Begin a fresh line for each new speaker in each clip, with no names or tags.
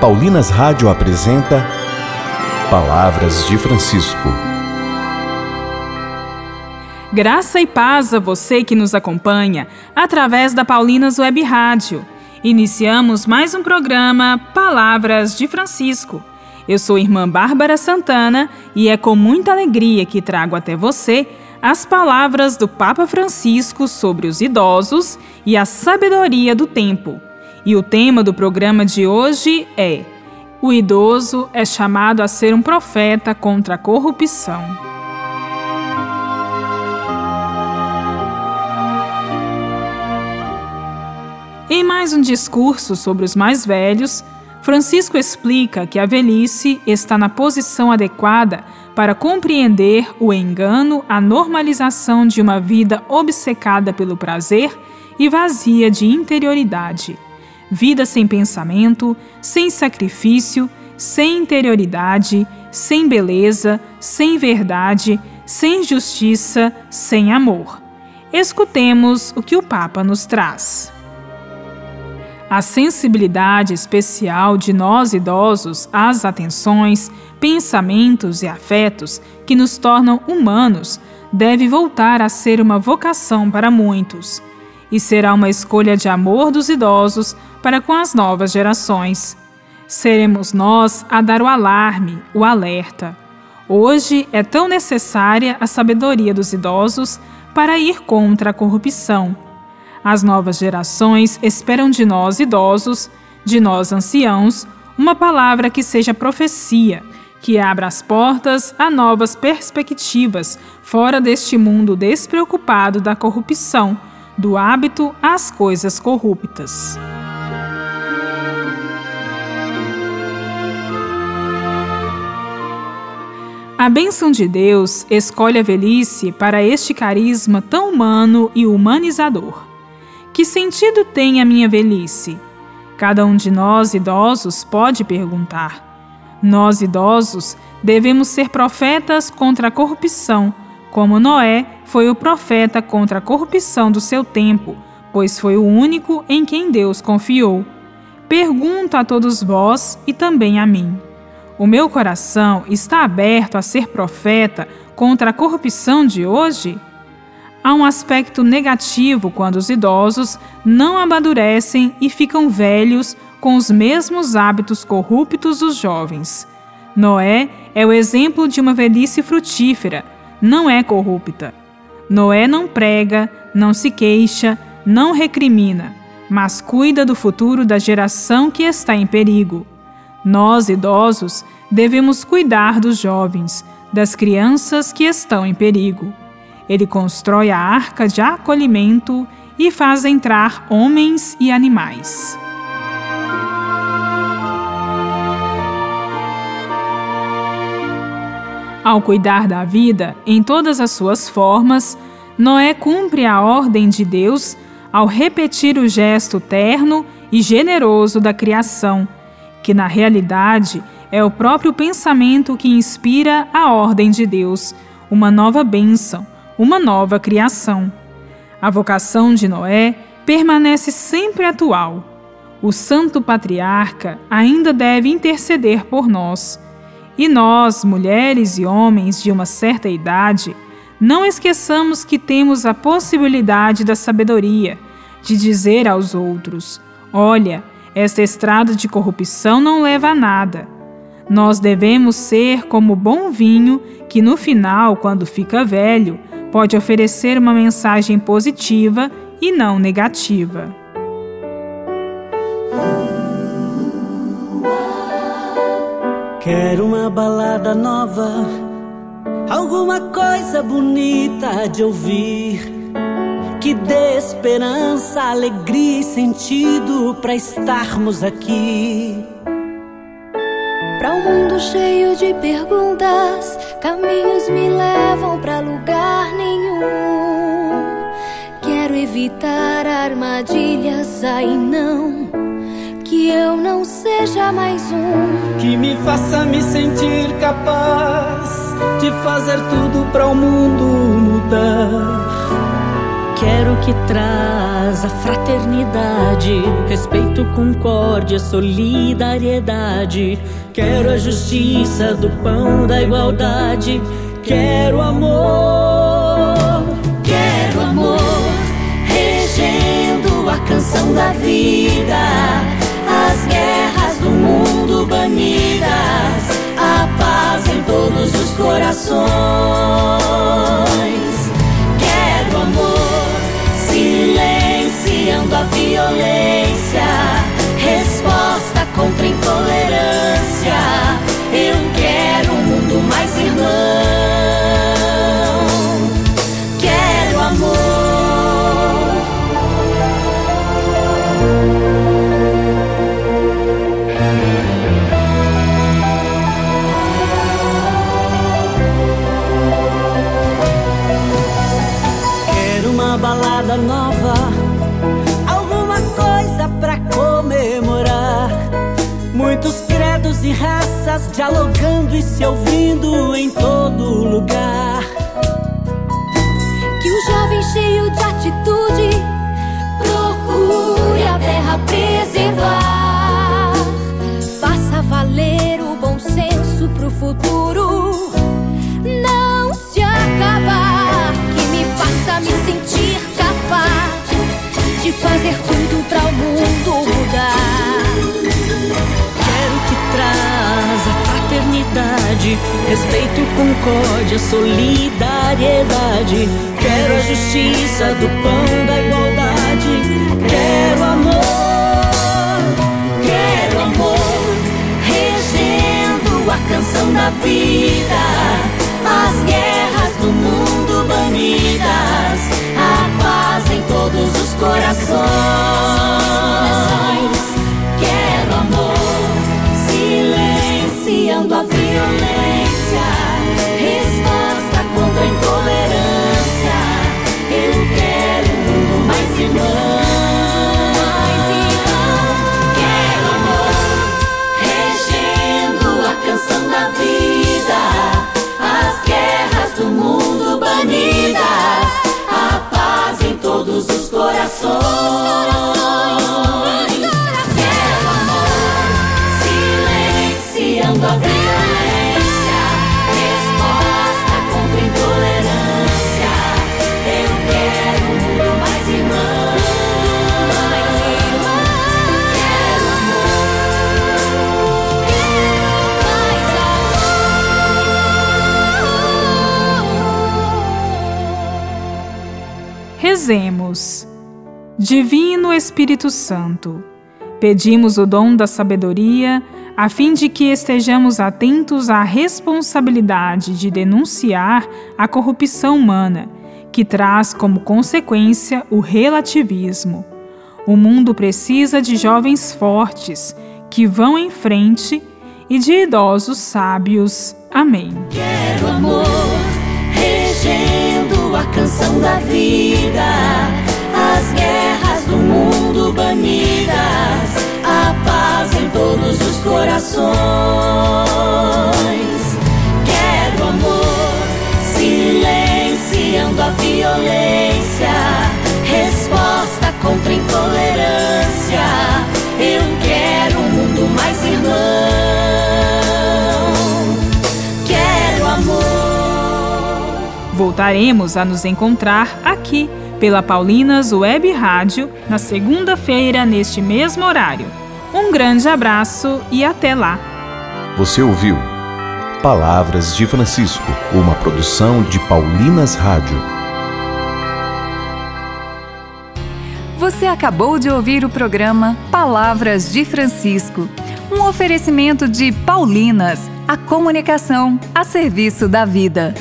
Paulinas Rádio apresenta Palavras de Francisco.
Graça e paz a você que nos acompanha através da Paulinas Web Rádio. Iniciamos mais um programa Palavras de Francisco. Eu sou irmã Bárbara Santana e é com muita alegria que trago até você as palavras do Papa Francisco sobre os idosos e a sabedoria do tempo. E o tema do programa de hoje é: O idoso é chamado a ser um profeta contra a corrupção. Em mais um discurso sobre os mais velhos, Francisco explica que a velhice está na posição adequada para compreender o engano, a normalização de uma vida obcecada pelo prazer e vazia de interioridade. Vida sem pensamento, sem sacrifício, sem interioridade, sem beleza, sem verdade, sem justiça, sem amor. Escutemos o que o Papa nos traz. A sensibilidade especial de nós idosos às atenções, pensamentos e afetos que nos tornam humanos deve voltar a ser uma vocação para muitos e será uma escolha de amor dos idosos para com as novas gerações. Seremos nós a dar o alarme, o alerta. Hoje é tão necessária a sabedoria dos idosos para ir contra a corrupção as novas gerações esperam de nós idosos, de nós anciãos, uma palavra que seja profecia, que abra as portas a novas perspectivas fora deste mundo despreocupado da corrupção, do hábito às coisas corruptas. A bênção de Deus escolhe a velhice para este carisma tão humano e humanizador. Que sentido tem a minha velhice? Cada um de nós idosos pode perguntar. Nós idosos devemos ser profetas contra a corrupção, como Noé foi o profeta contra a corrupção do seu tempo, pois foi o único em quem Deus confiou. Pergunto a todos vós e também a mim. O meu coração está aberto a ser profeta contra a corrupção de hoje? há um aspecto negativo quando os idosos não amadurecem e ficam velhos com os mesmos hábitos corruptos dos jovens. Noé é o exemplo de uma velhice frutífera, não é corrupta. Noé não prega, não se queixa, não recrimina, mas cuida do futuro da geração que está em perigo. Nós, idosos, devemos cuidar dos jovens, das crianças que estão em perigo. Ele constrói a arca de acolhimento e faz entrar homens e animais. Ao cuidar da vida em todas as suas formas, Noé cumpre a ordem de Deus ao repetir o gesto terno e generoso da criação, que na realidade é o próprio pensamento que inspira a ordem de Deus, uma nova bênção uma nova criação. A vocação de Noé permanece sempre atual. O Santo Patriarca ainda deve interceder por nós. E nós, mulheres e homens de uma certa idade, não esqueçamos que temos a possibilidade da sabedoria de dizer aos outros: olha, esta estrada de corrupção não leva a nada. Nós devemos ser como bom vinho que no final, quando fica velho, pode oferecer uma mensagem positiva e não negativa.
Quero uma balada nova, alguma coisa bonita de ouvir, que dê esperança, alegria e sentido para estarmos aqui.
Para um mundo cheio de perguntas, caminhos me levam para lugar nenhum. Quero evitar armadilhas, aí não. Que eu não seja mais um.
Que me faça me sentir capaz de fazer tudo para o mundo mudar. Quero que traz a fraternidade, respeito, concórdia, solidariedade. Quero a justiça do pão da igualdade. Quero amor, quero amor, regendo a canção da vida, mundo banidas, a paz em todos os corações. a violência, ouvindo em todo lugar.
Que o jovem cheio de atitude procure a terra preservar. Faça valer o bom senso pro futuro respeito, concórdia, solidariedade. Quero a justiça do pão da igualdade. Quero violência,
Rezemos. Divino Espírito Santo, pedimos o dom da sabedoria a fim de que estejamos atentos à responsabilidade de denunciar a corrupção humana, que traz como consequência o relativismo. O mundo precisa de jovens fortes que vão em frente e de idosos sábios. Amém.
Quero amor, regendo a canção da vida, as guerras do mundo banidas a paz em todos os corações. Quero amor, silenciando a violência, resposta contra a intolerância.
Voltaremos a nos encontrar aqui pela Paulinas Web Rádio na segunda-feira, neste mesmo horário. Um grande abraço e até lá!
Você ouviu Palavras de Francisco, uma produção de Paulinas Rádio.
Você acabou de ouvir o programa Palavras de Francisco, um oferecimento de Paulinas, a comunicação a serviço da vida.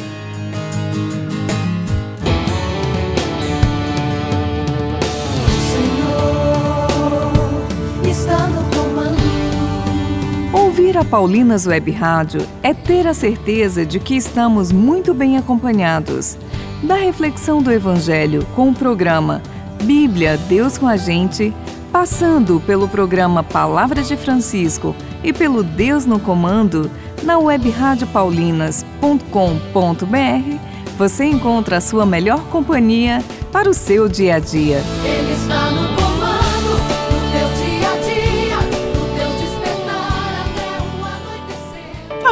Paulinas Web Rádio é ter a certeza de que estamos muito bem acompanhados. Da reflexão do Evangelho com o programa Bíblia Deus com a Gente, passando pelo programa Palavras de Francisco e pelo Deus no Comando, na webradiopaulinas.com.br, você encontra a sua melhor companhia
para o seu dia a dia.